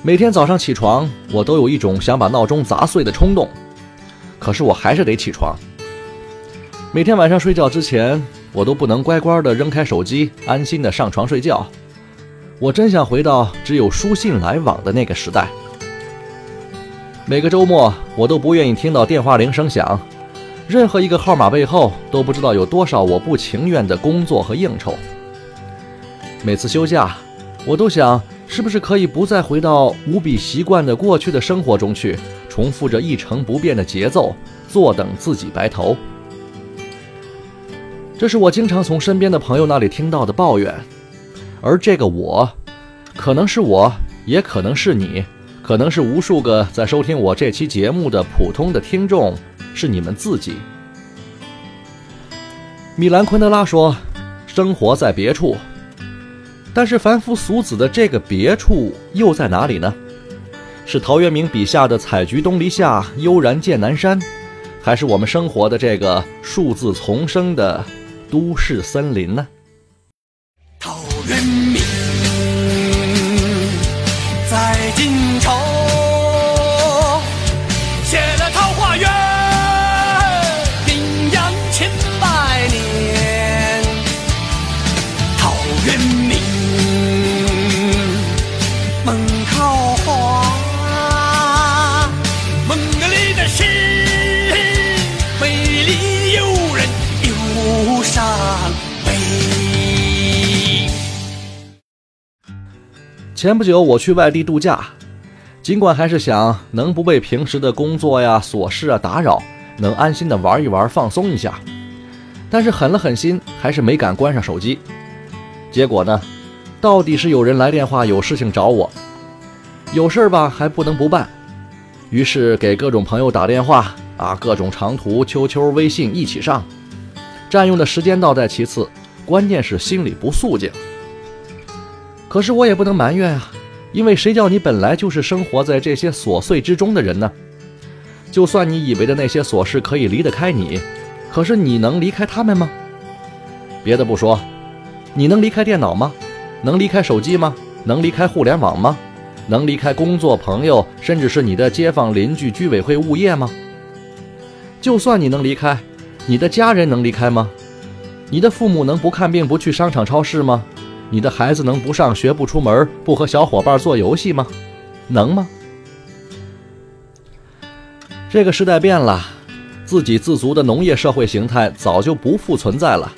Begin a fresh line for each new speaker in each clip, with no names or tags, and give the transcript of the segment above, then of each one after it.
每天早上起床，我都有一种想把闹钟砸碎的冲动，可是我还是得起床。每天晚上睡觉之前，我都不能乖乖的扔开手机，安心的上床睡觉。我真想回到只有书信来往的那个时代。每个周末，我都不愿意听到电话铃声响，任何一个号码背后都不知道有多少我不情愿的工作和应酬。每次休假，我都想是不是可以不再回到无比习惯的过去的生活中去，重复着一成不变的节奏，坐等自己白头。这是我经常从身边的朋友那里听到的抱怨。而这个我，可能是我，也可能是你，可能是无数个在收听我这期节目的普通的听众，是你们自己。米兰昆德拉说：“生活在别处。”但是凡夫俗子的这个别处又在哪里呢？是陶渊明笔下的“采菊东篱下，悠然见南山”，还是我们生活的这个数字丛生的都市森林呢？前不久我去外地度假，尽管还是想能不被平时的工作呀、琐事啊打扰，能安心的玩一玩、放松一下，但是狠了狠心，还是没敢关上手机。结果呢，到底是有人来电话，有事情找我，有事儿吧还不能不办，于是给各种朋友打电话啊，各种长途 QQ、微信一起上，占用的时间倒在其次，关键是心里不肃静。可是我也不能埋怨啊，因为谁叫你本来就是生活在这些琐碎之中的人呢？就算你以为的那些琐事可以离得开你，可是你能离开他们吗？别的不说，你能离开电脑吗？能离开手机吗？能离开互联网吗？能离开工作、朋友，甚至是你的街坊邻居、居委会、物业吗？就算你能离开，你的家人能离开吗？你的父母能不看病、不去商场、超市吗？你的孩子能不上学、不出门、不和小伙伴做游戏吗？能吗？这个时代变了，自给自足的农业社会形态早就不复存在了。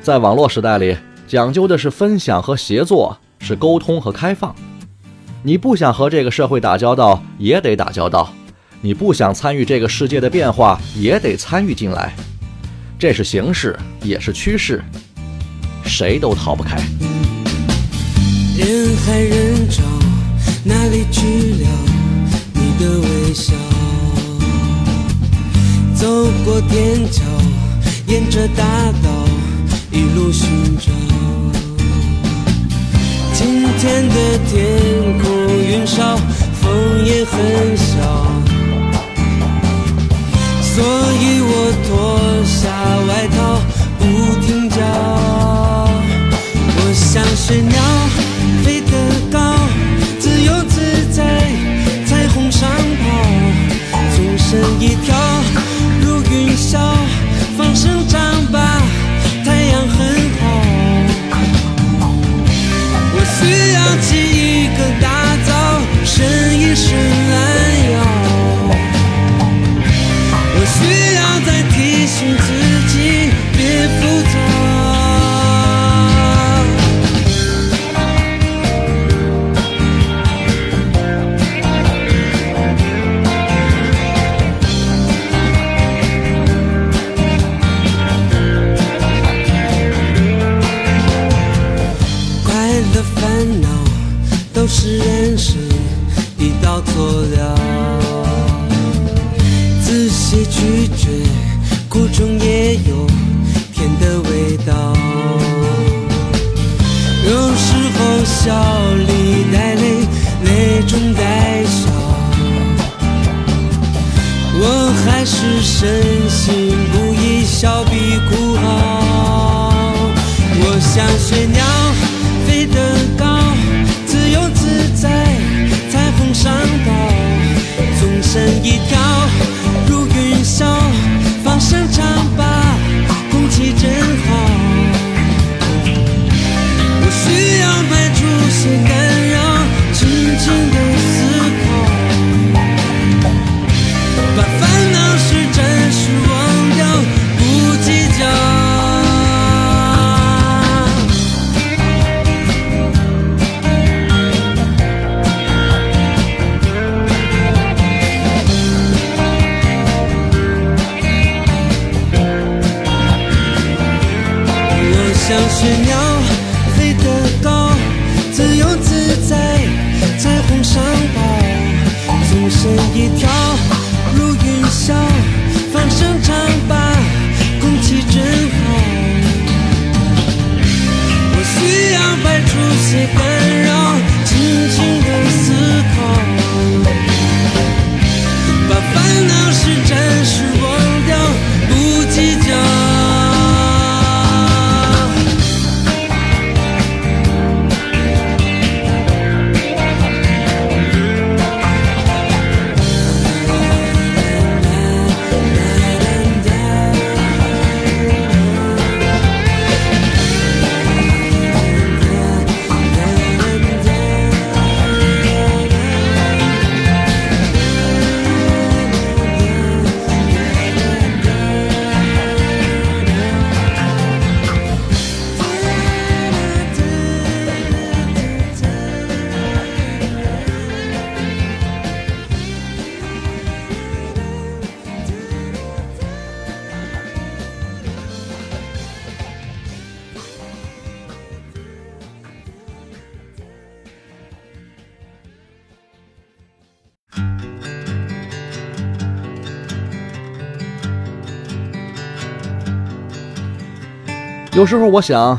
在网络时代里，讲究的是分享和协作，是沟通和开放。你不想和这个社会打交道，也得打交道；你不想参与这个世界的变化，也得参与进来。这是形势，也是趋势。谁都逃不开。
人海人潮，哪里去了你的微笑？走过天桥，沿着大道一路寻找。今天的天空云少，风也很小，所以我脱下外套，不的烦恼都是人生一道佐料，仔细咀嚼，苦中也有甜的味道。有时候笑里带泪，泪中带笑，我还是深信不疑，笑比哭好。我像雪鸟，的高，自由自在，彩虹上岛，纵身一跳，
有时候我想，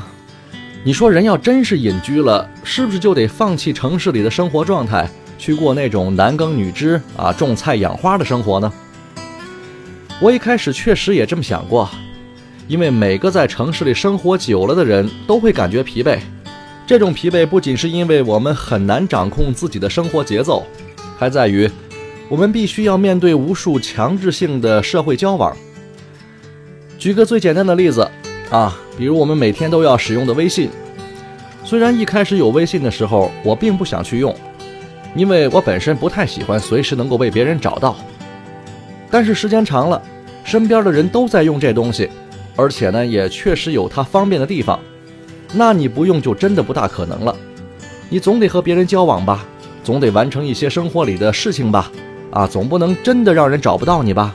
你说人要真是隐居了，是不是就得放弃城市里的生活状态，去过那种男耕女织啊、种菜养花的生活呢？我一开始确实也这么想过，因为每个在城市里生活久了的人都会感觉疲惫。这种疲惫不仅是因为我们很难掌控自己的生活节奏，还在于我们必须要面对无数强制性的社会交往。举个最简单的例子啊，比如我们每天都要使用的微信。虽然一开始有微信的时候，我并不想去用，因为我本身不太喜欢随时能够被别人找到。但是时间长了，身边的人都在用这东西，而且呢，也确实有它方便的地方。那你不用就真的不大可能了。你总得和别人交往吧，总得完成一些生活里的事情吧，啊，总不能真的让人找不到你吧。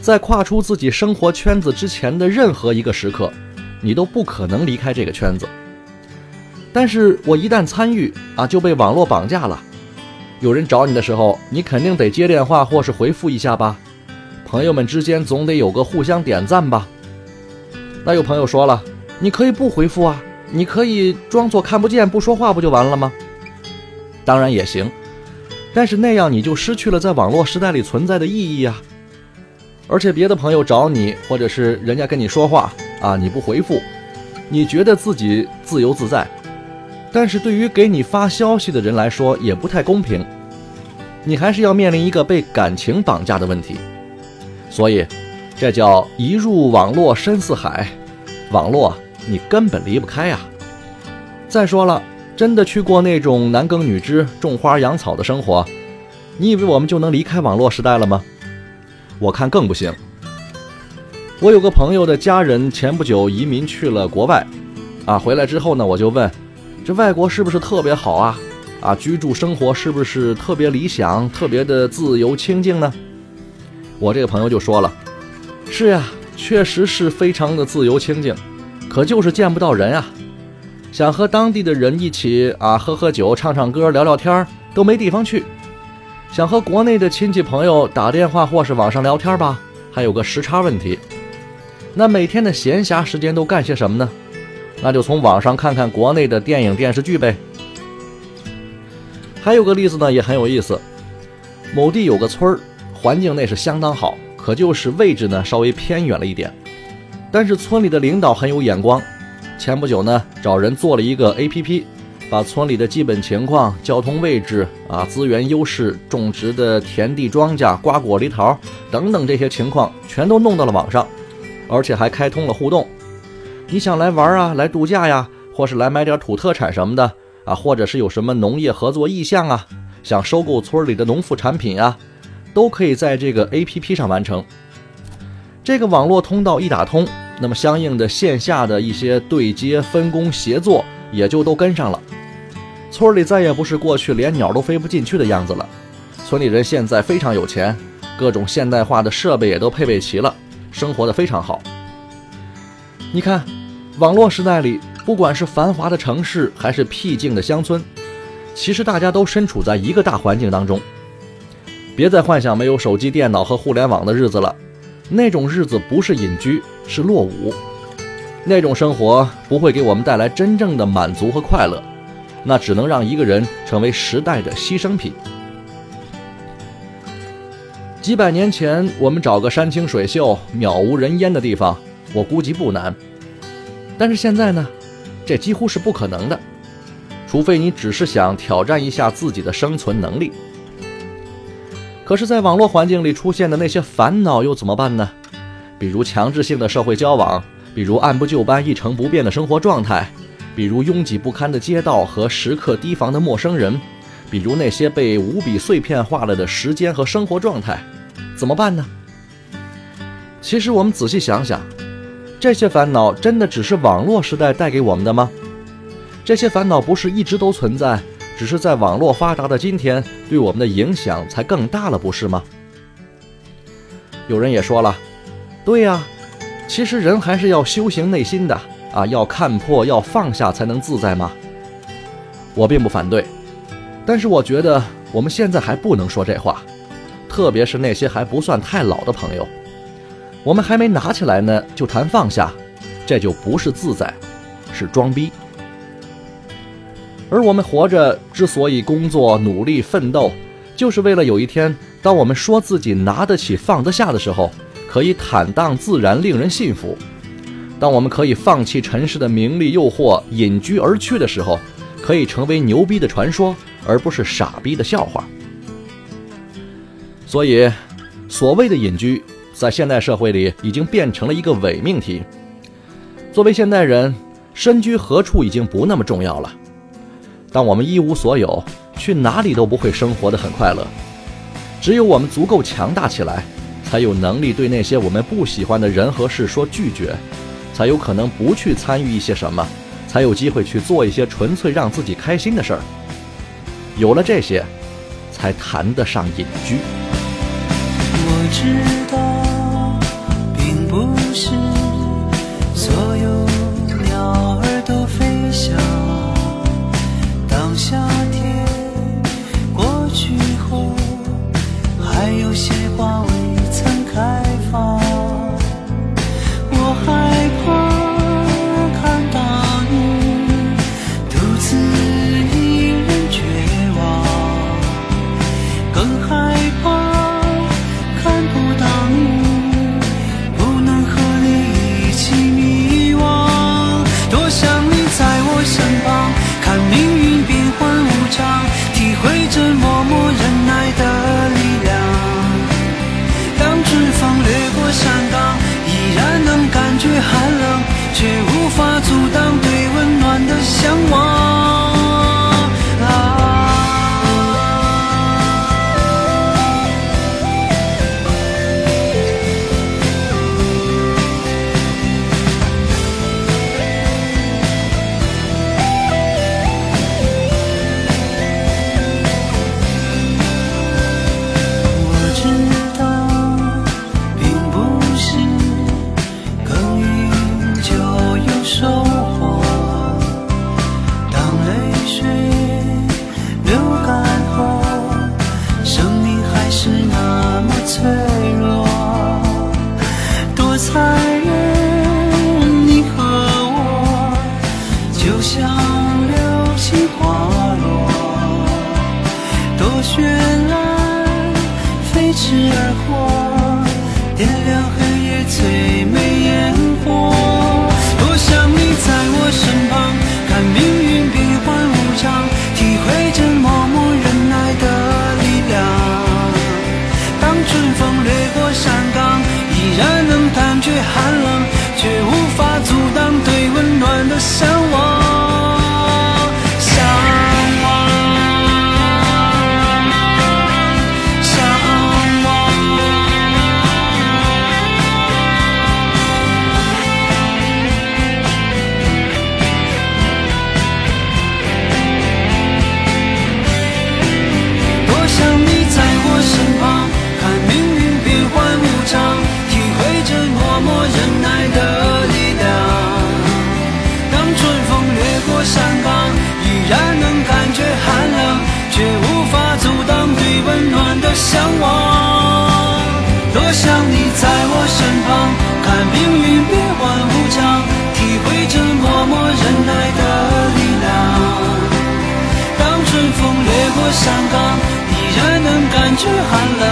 在跨出自己生活圈子之前的任何一个时刻，你都不可能离开这个圈子。但是我一旦参与啊，就被网络绑架了。有人找你的时候，你肯定得接电话或是回复一下吧。朋友们之间总得有个互相点赞吧。那有朋友说了，你可以不回复啊，你可以装作看不见不说话，不就完了吗？当然也行，但是那样你就失去了在网络时代里存在的意义啊。而且别的朋友找你，或者是人家跟你说话啊，你不回复，你觉得自己自由自在，但是对于给你发消息的人来说也不太公平，你还是要面临一个被感情绑架的问题。所以，这叫一入网络深似海，网络你根本离不开呀。再说了，真的去过那种男耕女织、种花养草的生活，你以为我们就能离开网络时代了吗？我看更不行。我有个朋友的家人前不久移民去了国外，啊，回来之后呢，我就问，这外国是不是特别好啊？啊，居住生活是不是特别理想、特别的自由清静呢？我这个朋友就说了，是呀，确实是非常的自由清静，可就是见不到人啊。想和当地的人一起啊喝喝酒、唱唱歌、聊聊天都没地方去；想和国内的亲戚朋友打电话或是网上聊天吧，还有个时差问题。那每天的闲暇时间都干些什么呢？那就从网上看看国内的电影电视剧呗。还有个例子呢，也很有意思。某地有个村儿，环境那是相当好，可就是位置呢稍微偏远了一点。但是村里的领导很有眼光。前不久呢，找人做了一个 A.P.P，把村里的基本情况、交通位置啊、资源优势、种植的田地庄稼、瓜果梨桃等等这些情况，全都弄到了网上，而且还开通了互动。你想来玩啊，来度假呀，或是来买点土特产什么的啊，或者是有什么农业合作意向啊，想收购村里的农副产品啊，都可以在这个 A.P.P 上完成。这个网络通道一打通。那么，相应的线下的一些对接、分工、协作也就都跟上了。村里再也不是过去连鸟都飞不进去的样子了。村里人现在非常有钱，各种现代化的设备也都配备齐了，生活的非常好。你看，网络时代里，不管是繁华的城市还是僻静的乡村，其实大家都身处在一个大环境当中。别再幻想没有手机、电脑和互联网的日子了。那种日子不是隐居，是落伍。那种生活不会给我们带来真正的满足和快乐，那只能让一个人成为时代的牺牲品。几百年前，我们找个山清水秀、渺无人烟的地方，我估计不难。但是现在呢，这几乎是不可能的，除非你只是想挑战一下自己的生存能力。可是，在网络环境里出现的那些烦恼又怎么办呢？比如强制性的社会交往，比如按部就班、一成不变的生活状态，比如拥挤不堪的街道和时刻提防的陌生人，比如那些被无比碎片化了的时间和生活状态，怎么办呢？其实，我们仔细想想，这些烦恼真的只是网络时代带给我们的吗？这些烦恼不是一直都存在？只是在网络发达的今天，对我们的影响才更大了，不是吗？有人也说了，对呀，其实人还是要修行内心的啊，要看破，要放下，才能自在吗？我并不反对，但是我觉得我们现在还不能说这话，特别是那些还不算太老的朋友，我们还没拿起来呢，就谈放下，这就不是自在，是装逼。而我们活着之所以工作、努力、奋斗，就是为了有一天，当我们说自己拿得起、放得下的时候，可以坦荡自然、令人信服；当我们可以放弃尘世的名利诱惑、隐居而去的时候，可以成为牛逼的传说，而不是傻逼的笑话。所以，所谓的隐居，在现代社会里已经变成了一个伪命题。作为现代人，身居何处已经不那么重要了。当我们一无所有，去哪里都不会生活的很快乐。只有我们足够强大起来，才有能力对那些我们不喜欢的人和事说拒绝，才有可能不去参与一些什么，才有机会去做一些纯粹让自己开心的事儿。有了这些，才谈得上隐居。
我知道，并不是山岗，依然能感觉寒冷，却无法阻挡对温暖的向往。
掠过山岗，依然能感觉寒冷，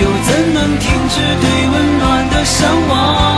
又怎能停止对温暖的向往？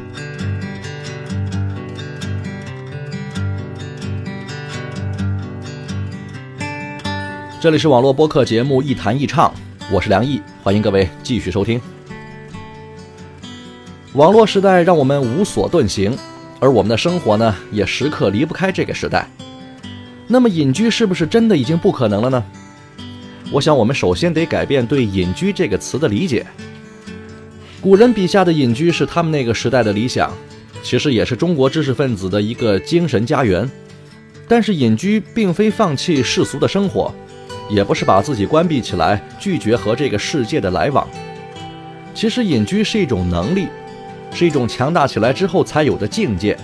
这里是网络播客节目《一弹一唱》，我是梁毅，欢迎各位继续收听。网络时代让我们无所遁形，而我们的生活呢，也时刻离不开这个时代。那么隐居是不是真的已经不可能了呢？我想我们首先得改变对“隐居”这个词的理解。古人笔下的隐居是他们那个时代的理想，其实也是中国知识分子的一个精神家园。但是隐居并非放弃世俗的生活。也不是把自己关闭起来，拒绝和这个世界的来往。其实隐居是一种能力，是一种强大起来之后才有的境界，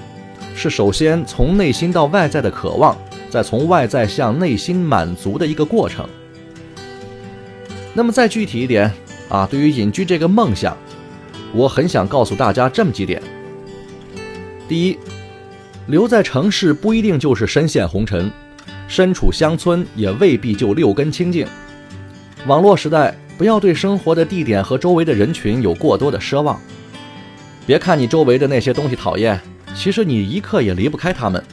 是首先从内心到外在的渴望，再从外在向内心满足的一个过程。那么再具体一点啊，对于隐居这个梦想，我很想告诉大家这么几点：第一，留在城市不一定就是深陷红尘。身处乡村也未必就六根清净。网络时代，不要对生活的地点和周围的人群有过多的奢望。别看你周围的那些东西讨厌，其实你一刻也离不开他们。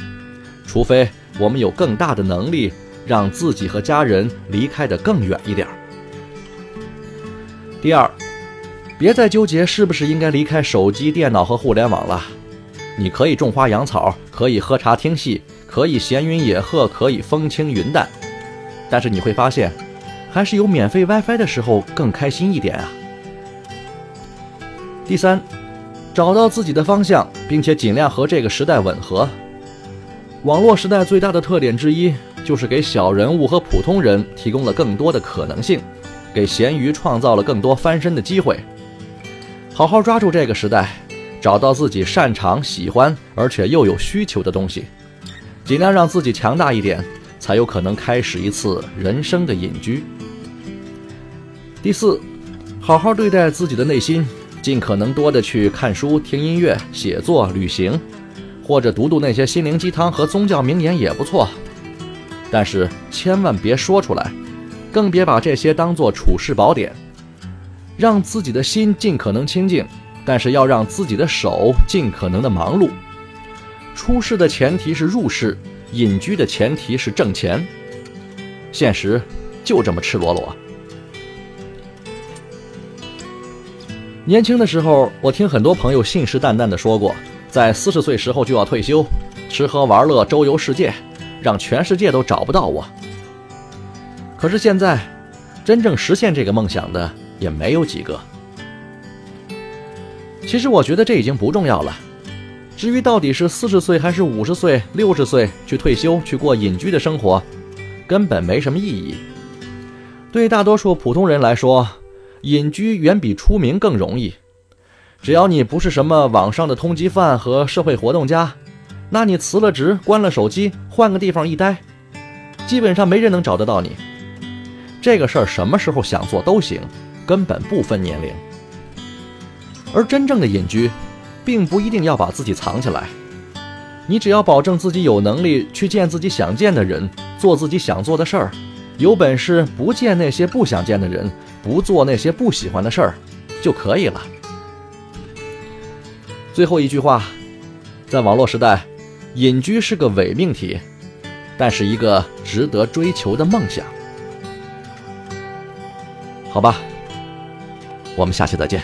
除非我们有更大的能力，让自己和家人离开的更远一点。第二，别再纠结是不是应该离开手机、电脑和互联网了。你可以种花养草，可以喝茶听戏。可以闲云野鹤，可以风轻云淡，但是你会发现，还是有免费 WiFi 的时候更开心一点啊。第三，找到自己的方向，并且尽量和这个时代吻合。网络时代最大的特点之一，就是给小人物和普通人提供了更多的可能性，给咸鱼创造了更多翻身的机会。好好抓住这个时代，找到自己擅长、喜欢而且又有需求的东西。尽量让自己强大一点，才有可能开始一次人生的隐居。第四，好好对待自己的内心，尽可能多的去看书、听音乐、写作、旅行，或者读读那些心灵鸡汤和宗教名言也不错。但是千万别说出来，更别把这些当做处世宝典。让自己的心尽可能清静，但是要让自己的手尽可能的忙碌。出世的前提是入世，隐居的前提是挣钱。现实就这么赤裸裸。年轻的时候，我听很多朋友信誓旦旦的说过，在四十岁时候就要退休，吃喝玩乐，周游世界，让全世界都找不到我。可是现在，真正实现这个梦想的也没有几个。其实我觉得这已经不重要了。至于到底是四十岁还是五十岁、六十岁去退休去过隐居的生活，根本没什么意义。对大多数普通人来说，隐居远比出名更容易。只要你不是什么网上的通缉犯和社会活动家，那你辞了职、关了手机，换个地方一待，基本上没人能找得到你。这个事儿什么时候想做都行，根本不分年龄。而真正的隐居，并不一定要把自己藏起来，你只要保证自己有能力去见自己想见的人，做自己想做的事儿，有本事不见那些不想见的人，不做那些不喜欢的事儿，就可以了。最后一句话，在网络时代，隐居是个伪命题，但是一个值得追求的梦想。好吧，我们下期再见。